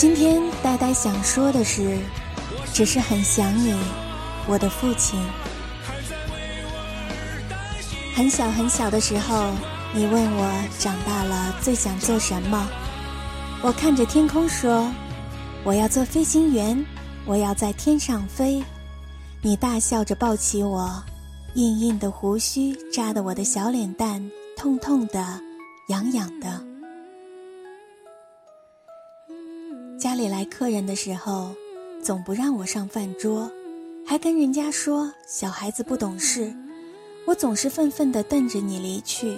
今天呆呆想说的是，只是很想你，我的父亲。很小很小的时候，你问我长大了最想做什么，我看着天空说：“我要做飞行员，我要在天上飞。”你大笑着抱起我，硬硬的胡须扎得我的小脸蛋痛痛的、痒痒的。家里来客人的时候，总不让我上饭桌，还跟人家说小孩子不懂事。我总是愤愤地瞪着你离去，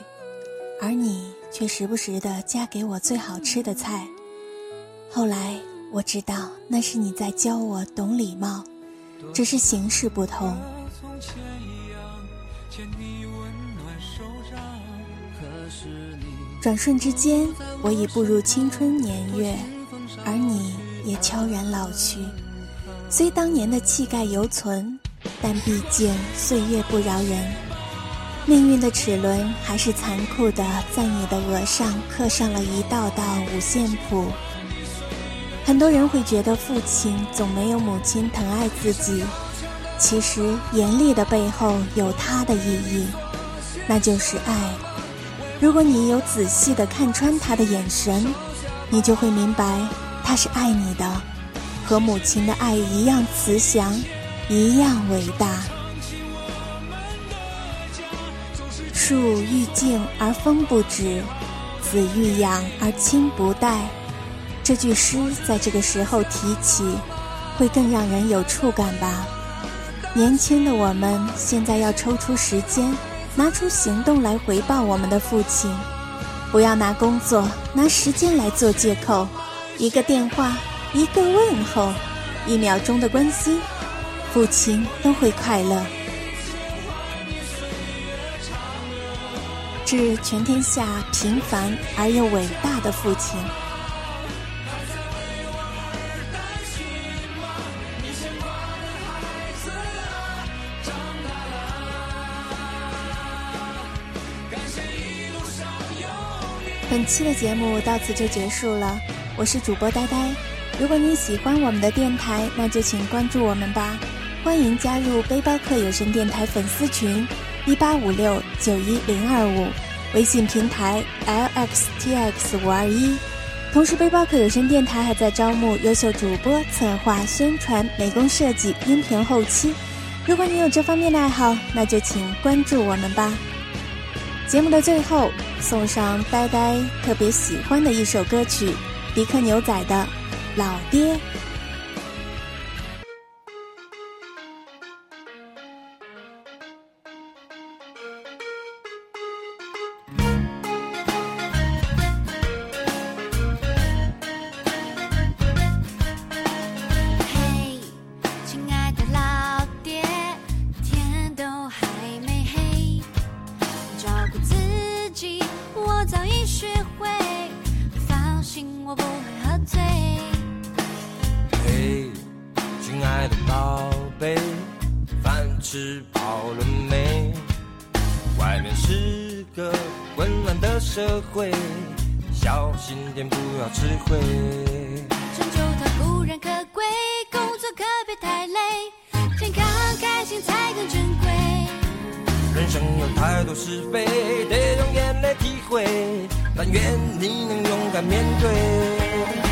而你却时不时地夹给我最好吃的菜。后来我知道那是你在教我懂礼貌，只是形式不同。转瞬之间，我已步入青春年月，而你也悄然老去。虽当年的气概犹存，但毕竟岁月不饶人。命运的齿轮还是残酷的，在你的额上刻上了一道道五线谱。很多人会觉得父亲总没有母亲疼爱自己，其实严厉的背后有他的意义，那就是爱。如果你有仔细的看穿他的眼神，你就会明白，他是爱你的，和母亲的爱一样慈祥，一样伟大。树欲静而风不止，子欲养而亲不待。这句诗在这个时候提起，会更让人有触感吧。年轻的我们现在要抽出时间，拿出行动来回报我们的父亲，不要拿工作、拿时间来做借口。一个电话，一个问候，一秒钟的关心，父亲都会快乐。致全天下平凡而又伟大的父亲。本期的节目到此就结束了，我是主播呆呆。如果你喜欢我们的电台，那就请关注我们吧。欢迎加入背包客有声电台粉丝群。一八五六九一零二五，微信平台 lxtx 五二一。同时，背包客有声电台还在招募优秀主播、策划、宣传、美工设计、音频后期。如果你有这方面的爱好，那就请关注我们吧。节目的最后，送上呆呆特别喜欢的一首歌曲，迪克牛仔的老爹。嘿亲爱的啦嘿，亲爱的宝贝，饭吃饱了没？外面是个混乱的社会，小心点，不要吃亏。成就它固然可贵，工作可别太累。健康开心才更珍贵。人生有太多是非，得用眼泪体会。但愿你能勇敢面对。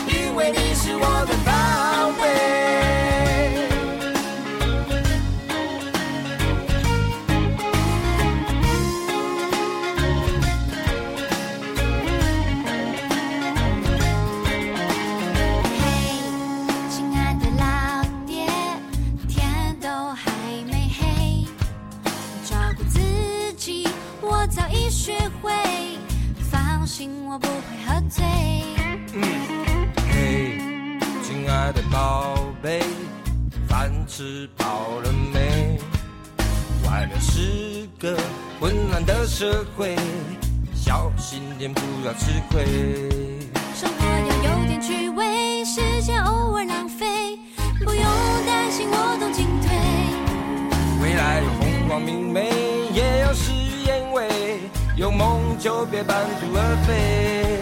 为你是我的宝贝。嘿，亲爱的老爹，天都还没黑，照顾自己我早已学会，放心我不会喝醉。嘿，亲爱的宝贝，饭吃饱了没？外面是个混乱的社会，小心点不要吃亏。生活要有点趣味，时间偶尔浪费，不用担心我懂进退。未来有风光明媚，也有事与愿违，有梦就别半途而废。